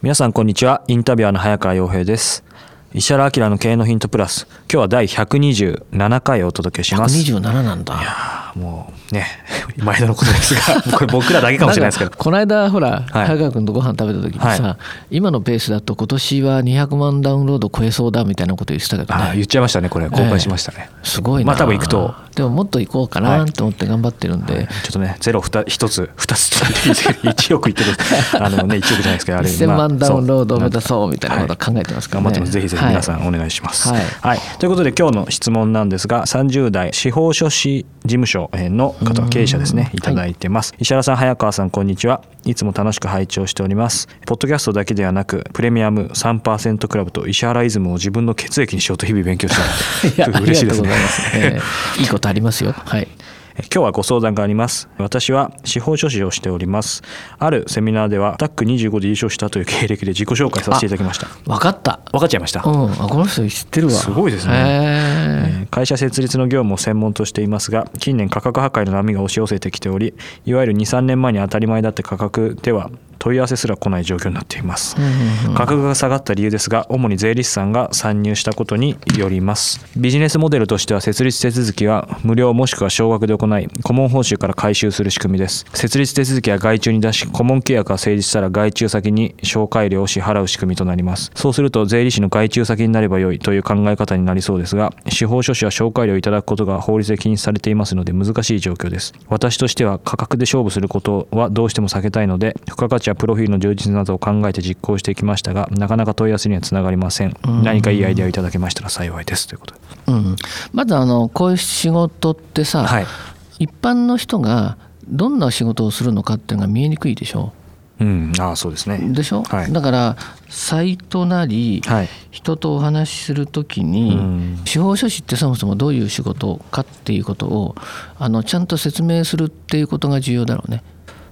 皆さんこんにちは。インタビュアーの早川洋平です。石原明の経営のヒントプラス。今日は第127回をお届けします。127なんだ。いやーもうね 毎度のことですが これ僕らだけかもしれないですけど。この間ほら、はい。早川君とご飯食べた時にさ、は今のペースだと今年は200万ダウンロード超えそうだみたいなこと言ってたけどね。あー言っちゃいましたねこれ。公開しましたね、すごいな。まあ多分行くと。でももっと行こうかなと思って頑張ってるんで、ちょっとねゼロ一つ二つって言っていいですけど1億いってる あのね1億じゃないですけどあれ1000万ダウンロードを目指まあそうみたいなことを考えてますからね、頑張ってます。ぜひぜひ皆さんお願いします。ははい。い、ということで今日の質問なんですが30代司法書士事務所の方経営者ですね。いただいてます、石原さん早川さんこんにちは。いつも楽しく拝聴しております。ポッドキャストだけではなくプレミアム3%クラブと石原イズムを自分の血液にしようと日々勉強して いや嬉しいですね。えいいことありますよ。はい今日はご相談があります。私は司法書士をしております。あるセミナーではタック25で優勝したという経歴で自己紹介させていただきました。分かった。分かっちゃいました。うん。あこの人知ってるわ。すごいですね。会社設立の業務を専門としていますが近年価格破壊の波が押し寄せてきておりいわゆる23年前に当たり前だった価格では問い合わせすら来ない状況になっています。価格が下がった理由ですが主に税理士さんが参入したことによります。ビジネスモデルとしては設立手続きは無料もしくは少額で行い顧問報酬から回収する仕組みです。設立手続きは外注に出し顧問契約が成立したら外注先に紹介料を支払う仕組みとなります。そうすると税理士の外注先になればよいという考え方になりそうですが司法書士は紹介料をいただくことが法律で禁止されていますので難しい状況です。私としては価格で勝負することはどうしても避けたいので付加価値やプロフィールの充実などを考えて実行してきましたがなかなか問い合わせにはつながりません。何かいいアイデアをいただけましたら幸いです。ということでうん、まずあのこういう仕事ってさ、はい。一般の人がどんな仕事をするのかっていうのが見えにくいでしょ？うん。ああそうですね。でしょ、はい。だからサイトなりはい。人とお話しするときうにん。司法書士ってそもそもどういう仕事かっていうことをあのちゃんと説明するっていうことが重要だろうね。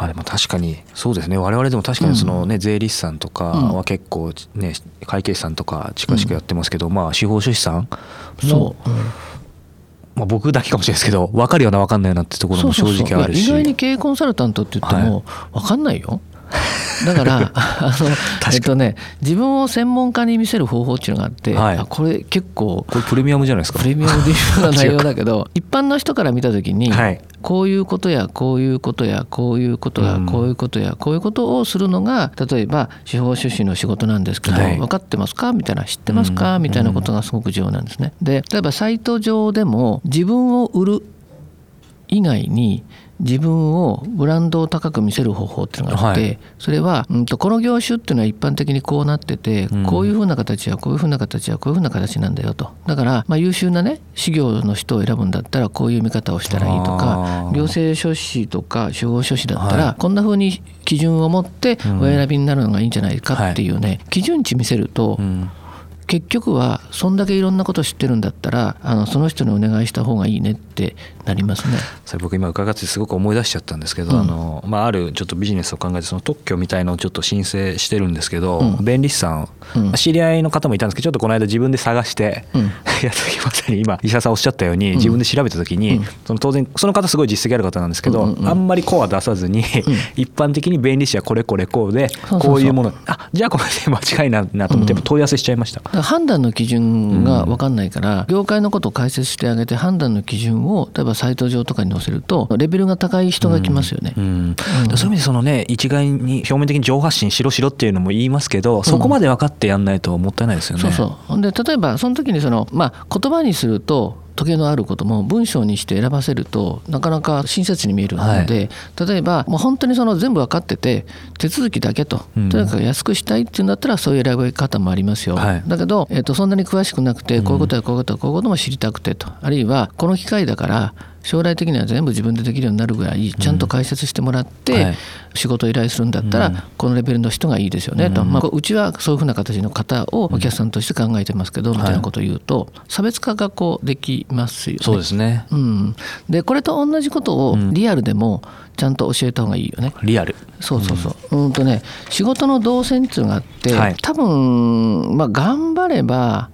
あでも確かにそうですね。我々でも確かにそのね、税理士さんとかは結構ね会計士さんとか近しくやってますけど、まあ司法書士さんそう、まあ、僕だけかもしれないですけど分かるような分かんないようなってところも正直あるし。意外に経営コンサルタントって言っても分かんないよ。だから あのに。えっとね自分を専門家に見せる方法っていうのがあって、はい。あこれ結構これプレミアムじゃないですか？プレミアムでいうような内容だけど 一般の人から見た時に、はい。こういうことやこういうことやこういうことやうん。こういうことやこういうことをするのが例えば司法書士の仕事なんですけど、はい。分かってますか？みたいな知ってますか、うん。みたいなことがすごく重要なんですね。で例えばサイト上でも自分を売る以外に自分をブランドを高く見せる方法っていうのがあって、はい。それは、うん、とこの業種っていうのは一般的にこうなってて、うん。こういうふうな形やこういうふうな形やこういうふうな形なんだよと。だから、まあ、優秀なね事業の人を選ぶんだったらこういう見方をしたらいいとあかー。行政書士とか司法書士だったら、はい。こんなふうに基準を持ってうん。お選びになるのがいいんじゃないかっていうね、基準値見せると、うん結局はそんだけいろんなこと知ってるんだったらあのその人にお願いした方がいいねってなりますね。それ僕今伺ってすごく思い出しちゃったんですけど、うん。あのまあ、あるちょっとビジネスを考えてその特許みたいのをちょっと申請してるんですけど、うん。弁理士さん、うん。知り合いの方もいたんですけどちょっとこの間自分で探して、うん。まさに今石田さんおっしゃったように、自分で調べた時に、うん。その当然その方すごい実績ある方なんですけど、うんうんうん。あんまりコア出さずに、一般的に弁理士はこれこれこうでこういうものあじゃあこれで間違いないなと思って問い合わせしちゃいました。判断の基準が分かんないから、業界のことを解説してあげて判断の基準を例えばサイト上とかに載せるとレベルが高い人が来ますよね。うん。そういう意味でそのね一概に表面的に上発信しろしろっていうのも言いますけど、そこまで分かってやんないともったいないですよね。そうそう。で例えばその時にその、まあ、言葉にすると時計のあることも文章にして選ばせるとなかなか親切に見えるので、例えばもう本当にその全部分かってて手続きだけと、うん。とにかく安くしたいっていうんだったらそういう選び方もありますよ、はい。だけど、えっとそんなに詳しくなくてこういうことやこういうことやこういうことも知りたくてとあるいはこの機会だから将来的には全部自分でできるようになるぐらいちゃんと解説してもらって、はい。仕事を依頼するんだったら、うん。このレベルの人がいいですよねと、うん。まあ、うちはそういうふうな形の方をお客さんとして考えてますけど、みたいなことを言うと差別化がこうできますよね。そうですね。うん、でこれと同じことをうん。リアルでもちゃんと教えた方がいいよね。リアル。そうそうそう。うんとね仕事の動線っていうのがあって、はい。多分まあ頑張れば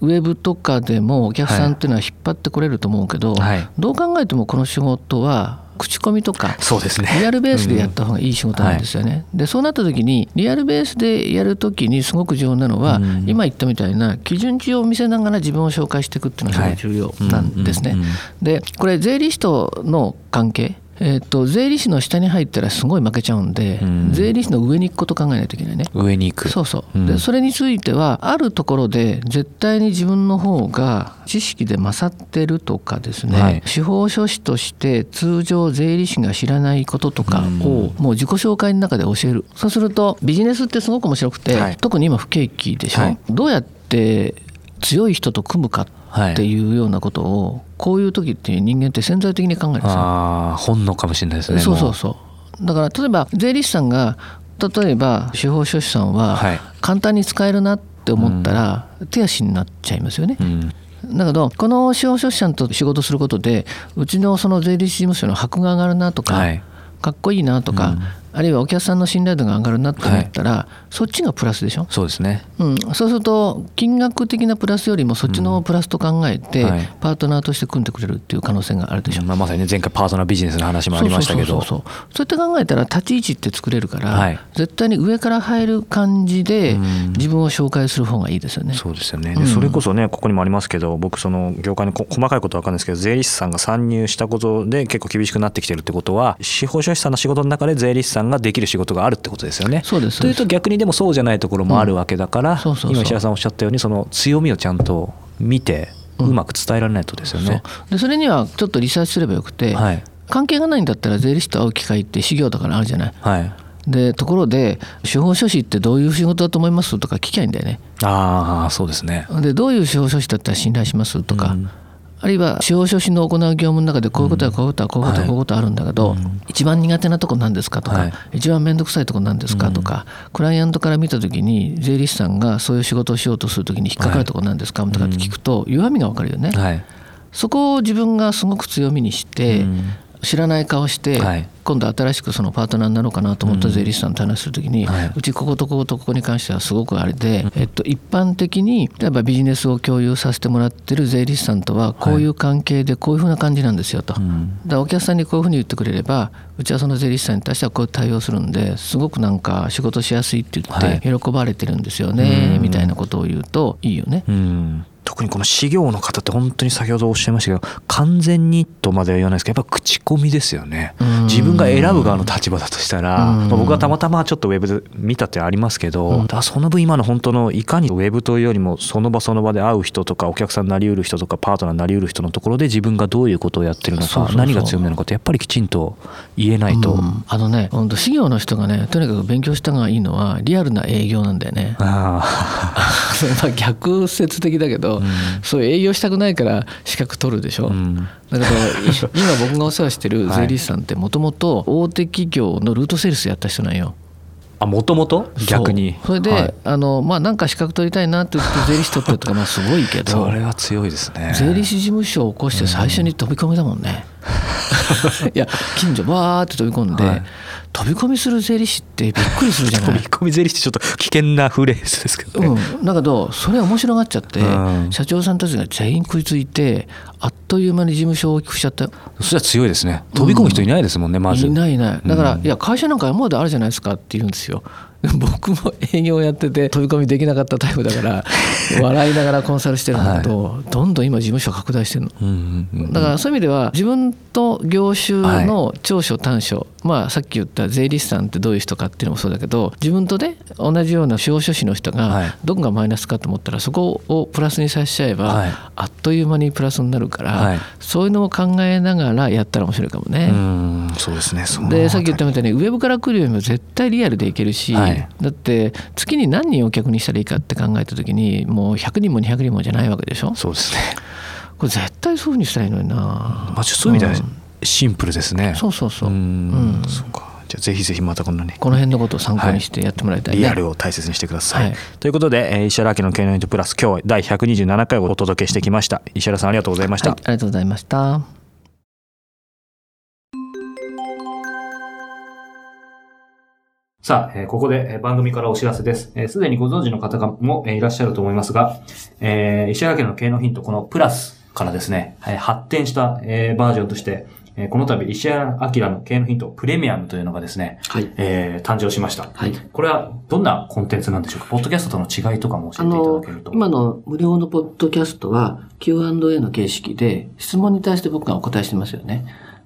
ウェブとかでもお客さんっていうのは引っ張ってこれると思うけど、はいどう考えてもこの仕事は口コミとかそうですね。リアルベースでやった方がいい仕事なんですよね。でそうなった時にリアルベースでやる時にすごく重要なのは、うん今言ったみたいな基準値を見せながら自分を紹介していくっていうのがすごい重要なんですねはいうんうんうん。でこれ税理士との関係えー、と税理士の下に入ったらすごい負けちゃうんで、うん。税理士の上に行くこと考えないといけないね。上に行く。そうそう、うん。でそれについてはあるところで絶対に自分の方が知識で勝ってるとかですね、はい。司法書士として通常税理士が知らないこととかをもう自己紹介の中で教える。そうするとビジネスってすごく面白くて、はい。特に今不景気でしょ、はい。どうやって強い人と組むかっていうようなことをこういう時って人間って潜在的に考えるんですよ。ああ、本能かもしれないですね。もそうそうそうだから例えば税理士さんが例えば司法書士さんははい簡単に使えるなって思ったら手足になっちゃいますよね。うん。だけどこの司法書士さんと仕事することでうちのその税理士事務所の箔が上がるなとか、はい。かっこいいなとか、うんあるいはお客さんの信頼度が上がるなと思ったら、そっちがプラスでしょ、そうですね。うん、そうすると金額的なプラスよりもそっちのプラスと考えて、うんはい。パートナーとして組んでくれるっていう可能性があるでしょ？まあ、まさにね前回パートナービジネスの話もありましたけど。そうそうそうそう。そうやって考えたら立ち位置って作れるから、はい。絶対に上から入る感じでうん。自分を紹介する方がいいですよね。そうですよね、うん。でそれこそねここにもありますけど僕その業界のこ細かいことは分かんないですけど税理士さんが参入したことで結構厳しくなってきてるってことは司法書士さんの仕事の中で税理士さんができる仕事があるってことですよね。そうですというと逆にでもそうじゃないところもあるわけだから、今石原さんおっしゃったようにその強みをちゃんと見てうまく伝えられないとですよね。そうでそれにはちょっとリサーチすればよくて、はい関係がないんだったら税理士と会う機会って資料とかにあるじゃない。はい、でところで司法書士ってどういう仕事だと思いますとか聞きゃいいんだよね。ああそうですね。でどういう司法書士だったら信頼しますとか、うんあるいは司法書士の行う業務の中でこういうことはこういうことはこういうことはこういうことはあるんだけど、一番苦手なとこなんですかとか、はい。一番面倒くさいとこなんですかとか、クライアントから見た時に税理士さんがそういう仕事をしようとする時に引っかかるとこなんですかとかって聞くと弱みが分かるよね。はい。そこを自分がすごく強みにして、うん知らない顔して、はい。今度新しくそのパートナーになろうかなと思った税理士さんと話するときに、はい。うちこことこことここに関してはすごくあれで、えっと、一般的に例えばビジネスを共有させてもらってる税理士さんとはこういう関係でこういうふうな感じなんですよと。うん。だからお客さんにこういうふうに言ってくれればうちはその税理士さんに対してはこういう対応するんですごくなんか仕事しやすいって言はい。って喜ばれてるんですよね、うん。みたいなことを言うといいよね。うん特にこの事業の方って本当に先ほどおっしゃいましたけど完全にとまでは言わないですけどやっぱ口コミですよね。うん。自分が選ぶ側の立場だとしたら、僕はたまたまちょっとウェブで見たってありますけど、うん。だその分今の本当のいかにウェブというよりもその場その場で会う人とかお客さんになりうる人とかパートナーになりうる人のところで自分がどういうことをやってるのか何が強みなのかってやっぱりきちんと言えないと、うん。あのね本当事業の人がねとにかく勉強した方がいいのはリアルな営業なんだよね。あ まあ逆説的だけど、うんそういう営業したくないから資格取るでしょ。あ、うん。だけどい 今僕がお世話してる税理士さんってもともと大手企業のルートセールスやった人なんよ。あもともと逆に。それで、はい。あのまあなんか資格取りたいなって言って税理士取ってるとかまあすごいけど それは強いですね。税理士事務所を起こして最初に飛び込みだもんね。いや近所バーって飛び込んで、はい。飛び込みする税理士ってびっくりするじゃない？飛び。込み税理士ってちょっと危険なフレーズですけどね、うん、だけどそれ面白がっちゃって、うん。社長さんたちが全員食いついてあっという間に事務所を大きくしちゃった。よそしたら強いですね。飛び込む人いないですもんね、まず。いないいない。だから、うんいや会社なんか山ほどあるじゃないですかって言うんですよ。僕も営業やってて飛び込みできなかったタイプだから 笑いながらコンサルしてるんだけど、どんどん今事務所拡大してるの。うんうんうんだからそういう意味では自分と業種の長所短所、まあさっき言った税理士さんってどういう人かっていうのもそうだけど自分とね同じような司法書士の人はい。がどこがマイナスかと思ったらそこをプラスにさせちゃえば、はい。あっという間にプラスになるから、はい。そういうのを考えながらやったら面白いかもね。うんそうですね。でさっき言ったみたいにウェブから来るよりも絶対リアルでいけるし、はい。だって月に何人お客にしたらいいかって考えた時にもう100人も200人もじゃないわけでしょ？そうですね。これ絶対そういうふうにしたらいいのにな、まあそういう意味ではシンプルですね。そうそうそう、ううん。んそうか。じゃあぜひぜひまたこんなね。この辺のことを参考にしてやってもらいたいね、リアルを大切にしてください。はい。ということで、えー石原明の経営のイントプラス、今日は第127回をお届けしてきました。石原さんありがとうございました。はい、ありがとうございましたさあ、えーここでえー番組からお知らせです。えーすでにご存知の方もえーいらっしゃると思いますが、えー石原家の経営のヒント、このプラスからですね、えー発展した、えーバージョンとして、えーこの度石原明の経営のヒント、プレミアムというのがですね、はい。えー誕生しました。はい。これはどんなコンテンツなんでしょうか？ポッドキャストとの違いとかも教あえていただのけると。、今の無料のポッドキャストは Q&A の形式で質問に対して僕がお答えしてますよね。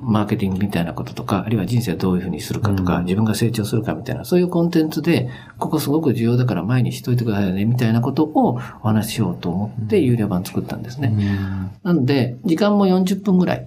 マーケティングみたいなこととか、あるいは人生をどういうふうにするかとか、うん。自分が成長するかみたいな、そういうコンテンツで、ここすごく重要だから前にしといてくださいね、みたいなことをお話ししようと思って、有料版作ったんですね。なので、時間も40分ぐらい、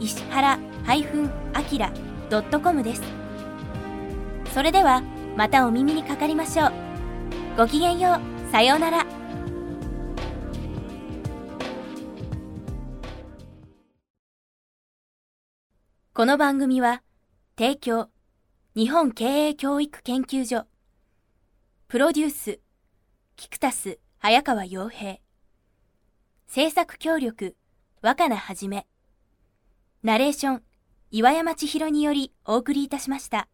石原 -akira.com です。それではまたお耳にかかりましょう。ごきげんよう。さようなら。この番組は提供日本経営教育研究所プロデュースキクタス早川洋平制作協力若菜はじめナレーション岩山千尋によりお送りいたしました。